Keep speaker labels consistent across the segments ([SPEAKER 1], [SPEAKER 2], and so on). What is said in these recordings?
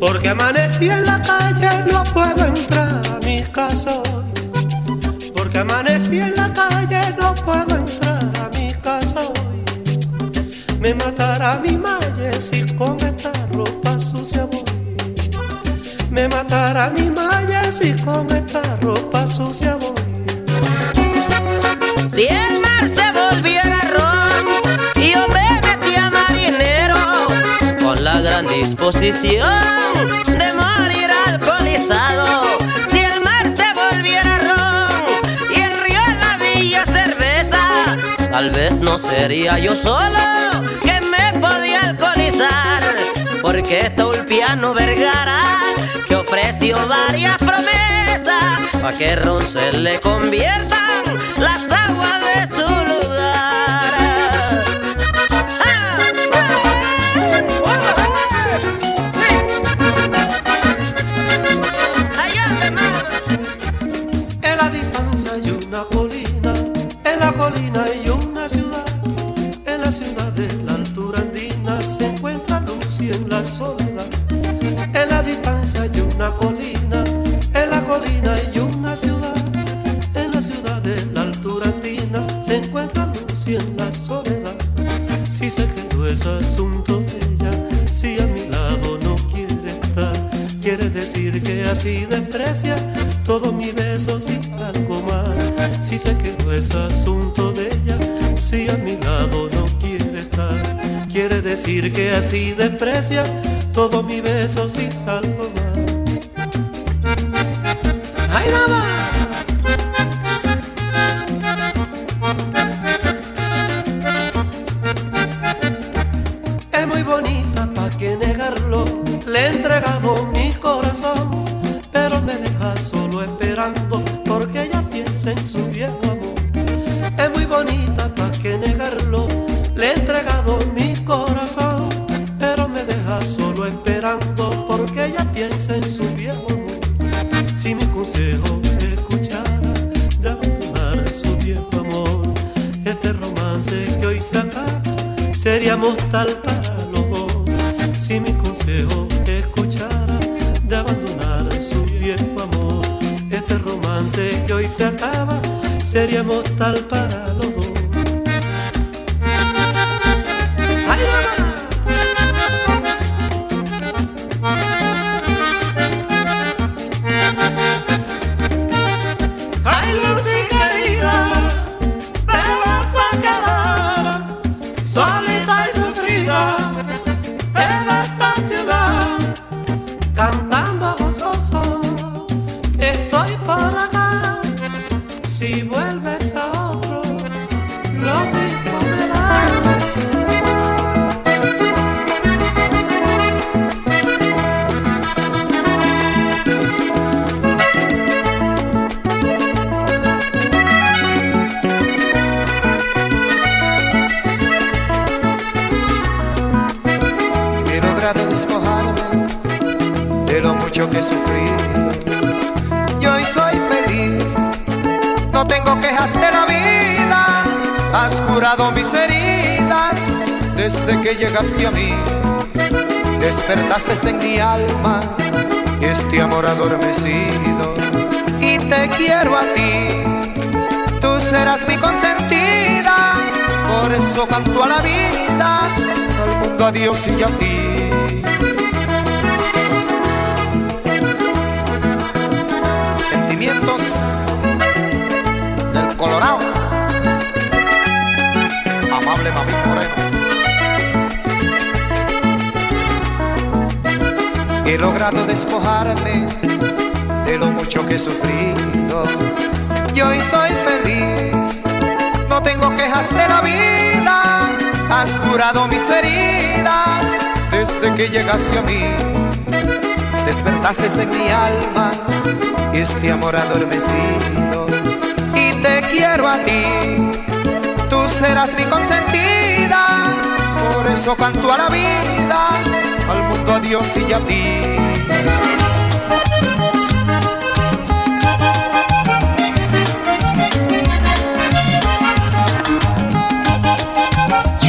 [SPEAKER 1] Porque amanecí en la calle, no puedo entrar a mi casa hoy. Porque amanecí en la calle, no puedo entrar a mi casa hoy. Me matará mi malle si con esta ropa sucia voy. Me matará mi malle si con esta ropa sucia voy.
[SPEAKER 2] Si el mar se volviera disposición de morir alcoholizado. Si el mar se volviera ron y el río la villa cerveza, tal vez no sería yo solo que me podía alcoholizar, porque Tulpiano Vergara que ofreció varias promesas para que ron se le conviertan
[SPEAKER 1] si a mi lado no quiere estar, quiere decir que así desprecia todos mis besos y algo más. ¡Ay, mortal para
[SPEAKER 3] curado mis heridas desde que llegaste a mí. Despertaste en mi alma este amor adormecido. Y te quiero a ti, tú serás mi consentida. Por eso canto a la vida, al mundo a Dios y a ti. Sentimientos he logrado despojarme de lo mucho que he sufrido. Y hoy soy feliz, no tengo quejas de la vida, has curado mis heridas desde que llegaste a mí. Despertaste en mi alma este amor adormecido y te quiero a ti, tú serás mi consentida, por eso canto a la vida, al mundo a Dios y a ti.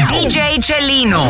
[SPEAKER 2] DJ Chelino.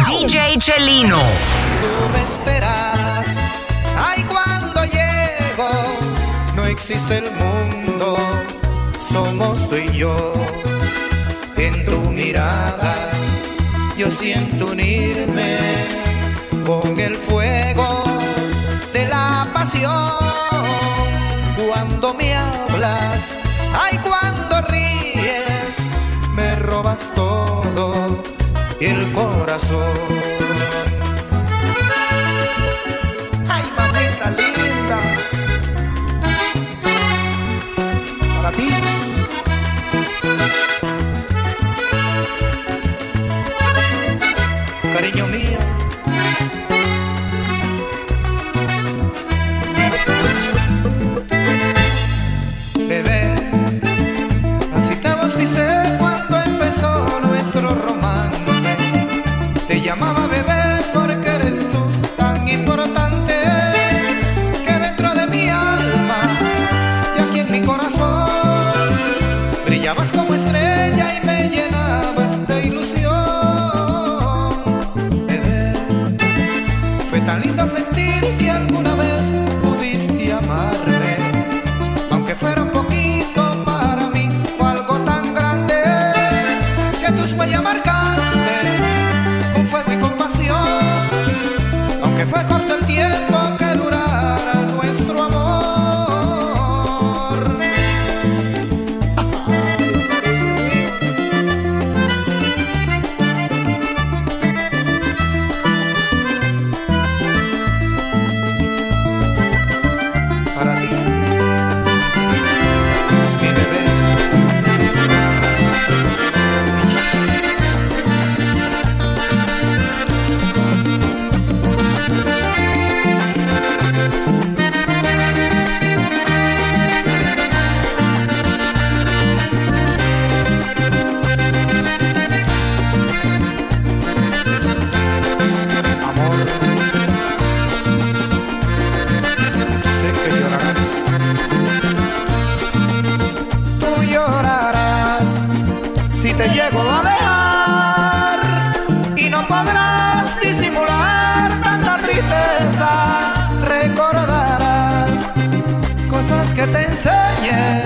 [SPEAKER 2] DJ Chelino.
[SPEAKER 3] Tú me esperas, ay cuando llego, no existe el mundo, somos tú y yo. En tu mirada yo siento unirme con el fuego de la pasión. Cuando me hablas, ay, cuando ríes, me robas todo el corazón. Te enseñé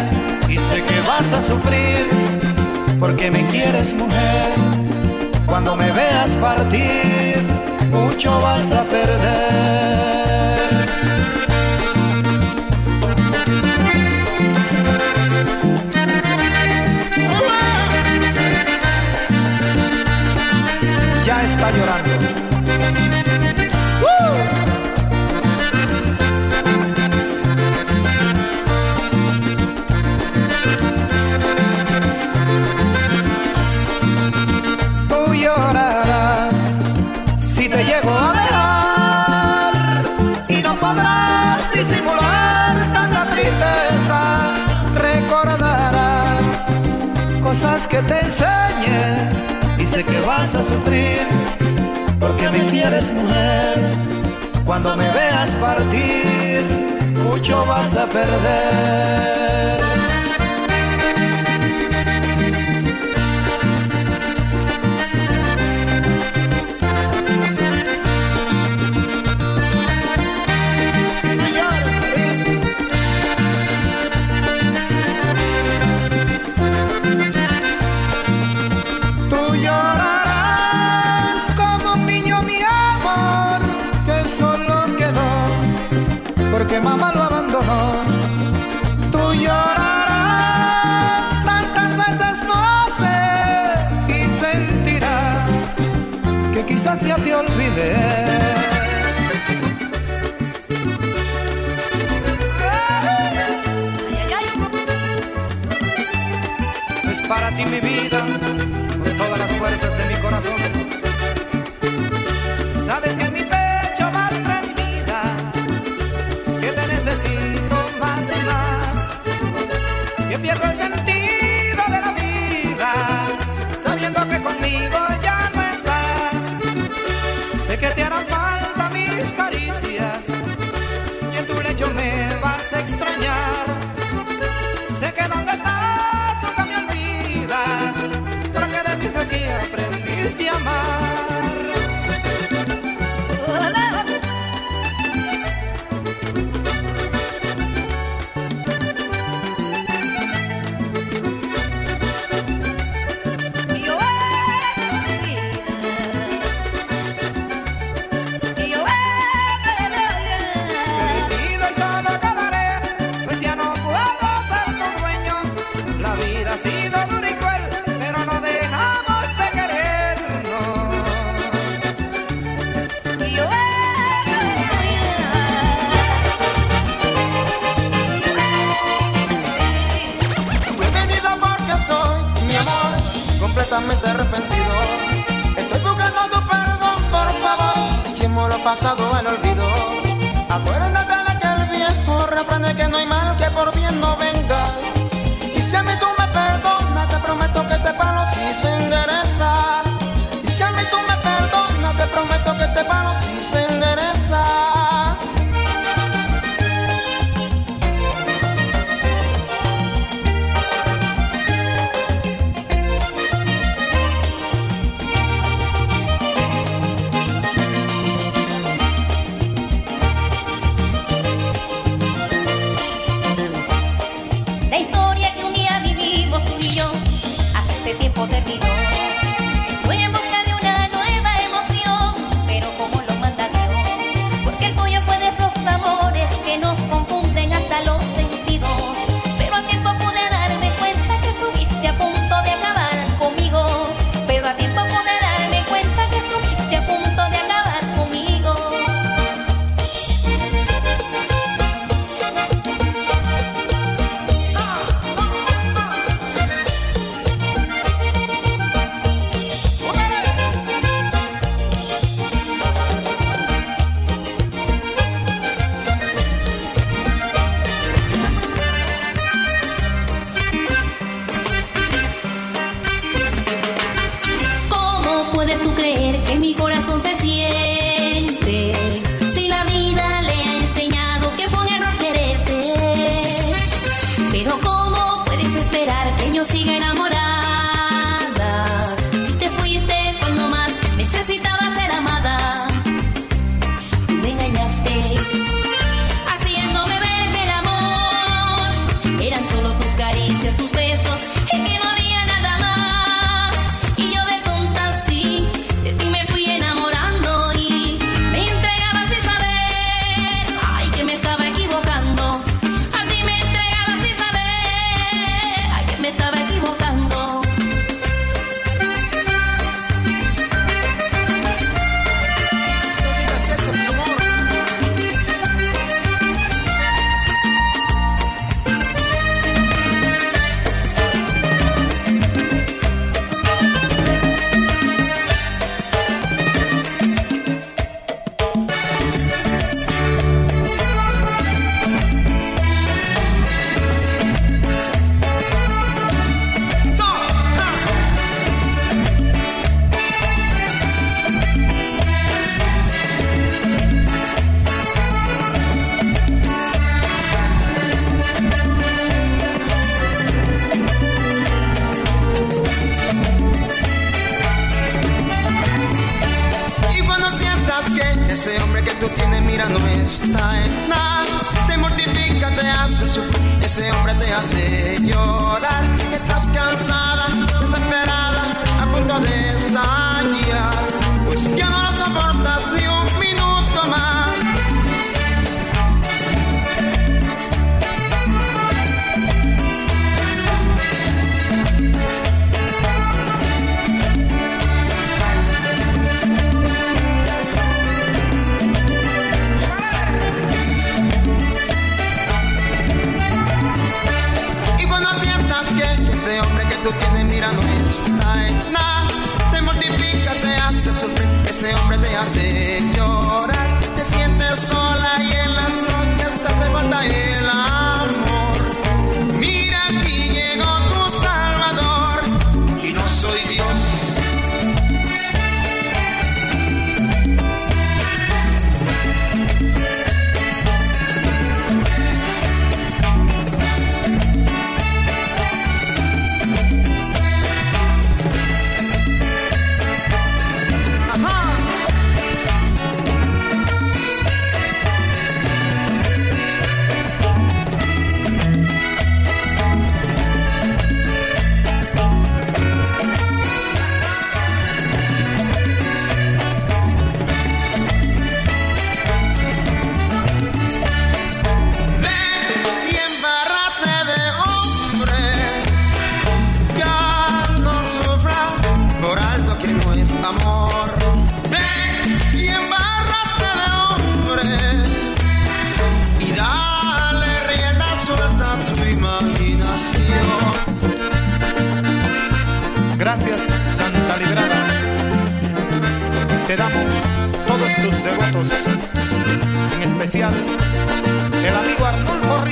[SPEAKER 3] y sé que vas a sufrir porque me quieres mujer. Cuando me veas partir, mucho vas a perder. Ya está llorando. Cosas que te enseñé y sé que vas a sufrir porque me quieres mujer. Cuando me veas partir, mucho vas a perder. Quizás ya te olvidé. Es para ti mi vida, con todas las fuerzas de mi corazón. que no
[SPEAKER 4] hay mal que por bien no venga. Y si a mí tú me perdonas, te prometo que te palo si se endereza. Y si a mí tú me perdonas, te prometo que te palo si se endereza.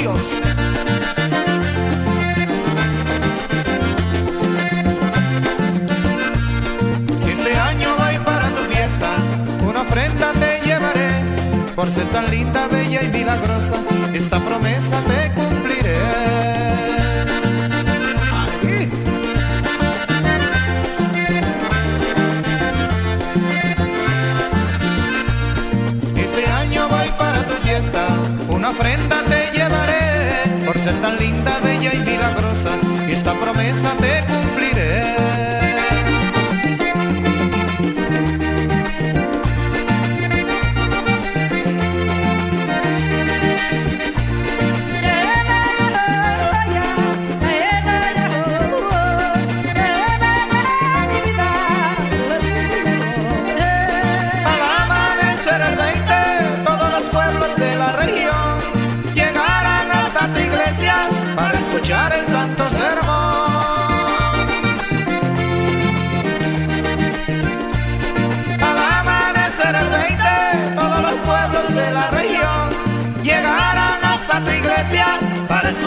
[SPEAKER 5] Este
[SPEAKER 3] año voy para tu fiesta, una ofrenda te llevaré, por ser tan linda, bella y milagrosa, esta promesa te cumpliré. Este año voy para tu fiesta, una ofrenda te tan linda, bella y milagrosa, esta promesa te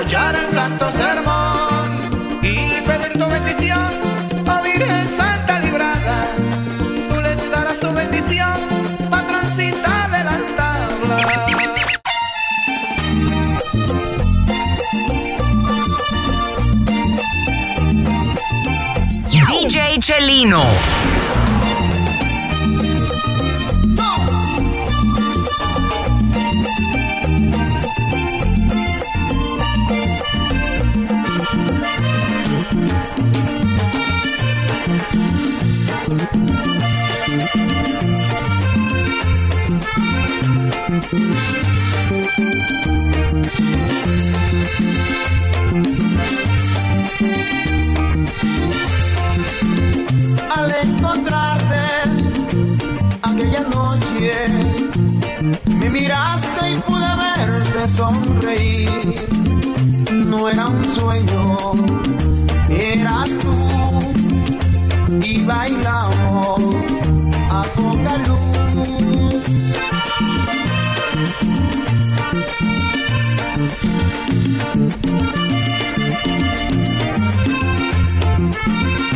[SPEAKER 3] escuchar el santo sermón y pedir tu bendición, oh Virgen Santa Librada tú les darás tu bendición, patroncita de la tabla.
[SPEAKER 6] DJ Chelino.
[SPEAKER 4] Sonreír. No era un sueño eras tú. Y bailamos a poca luz.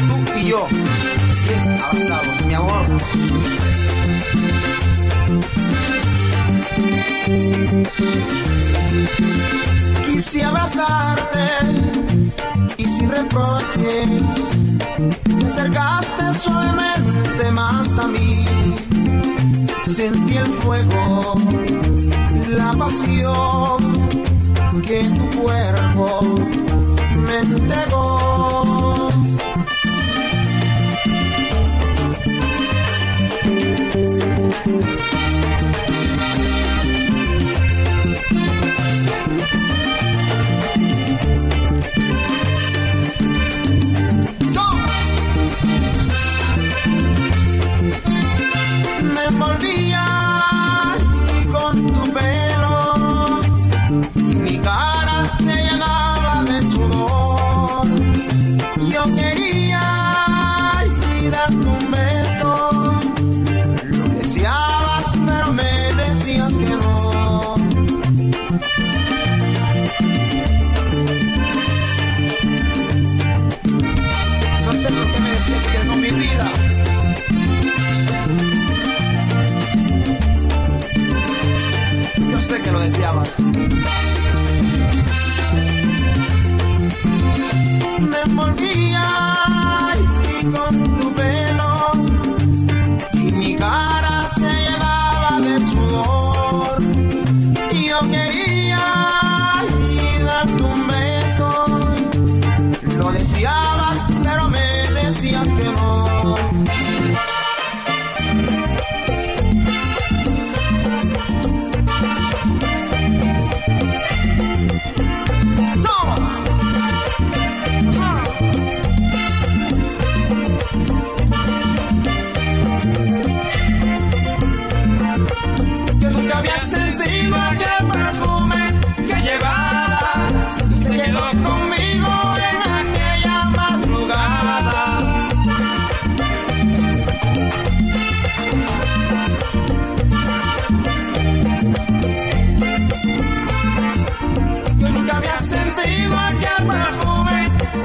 [SPEAKER 4] Tú y yo bien abrazados mi amor Quise abrazarte y sin reproches te acercaste suavemente más a mí. Sentí el fuego, la pasión que tu cuerpo me entregó.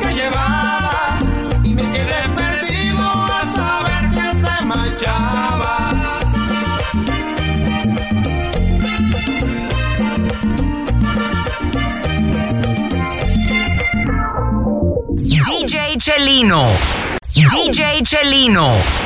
[SPEAKER 4] que llevabas y me quedé perdido al saber que te marchabas.
[SPEAKER 7] DJ Chelino. DJ Chelino.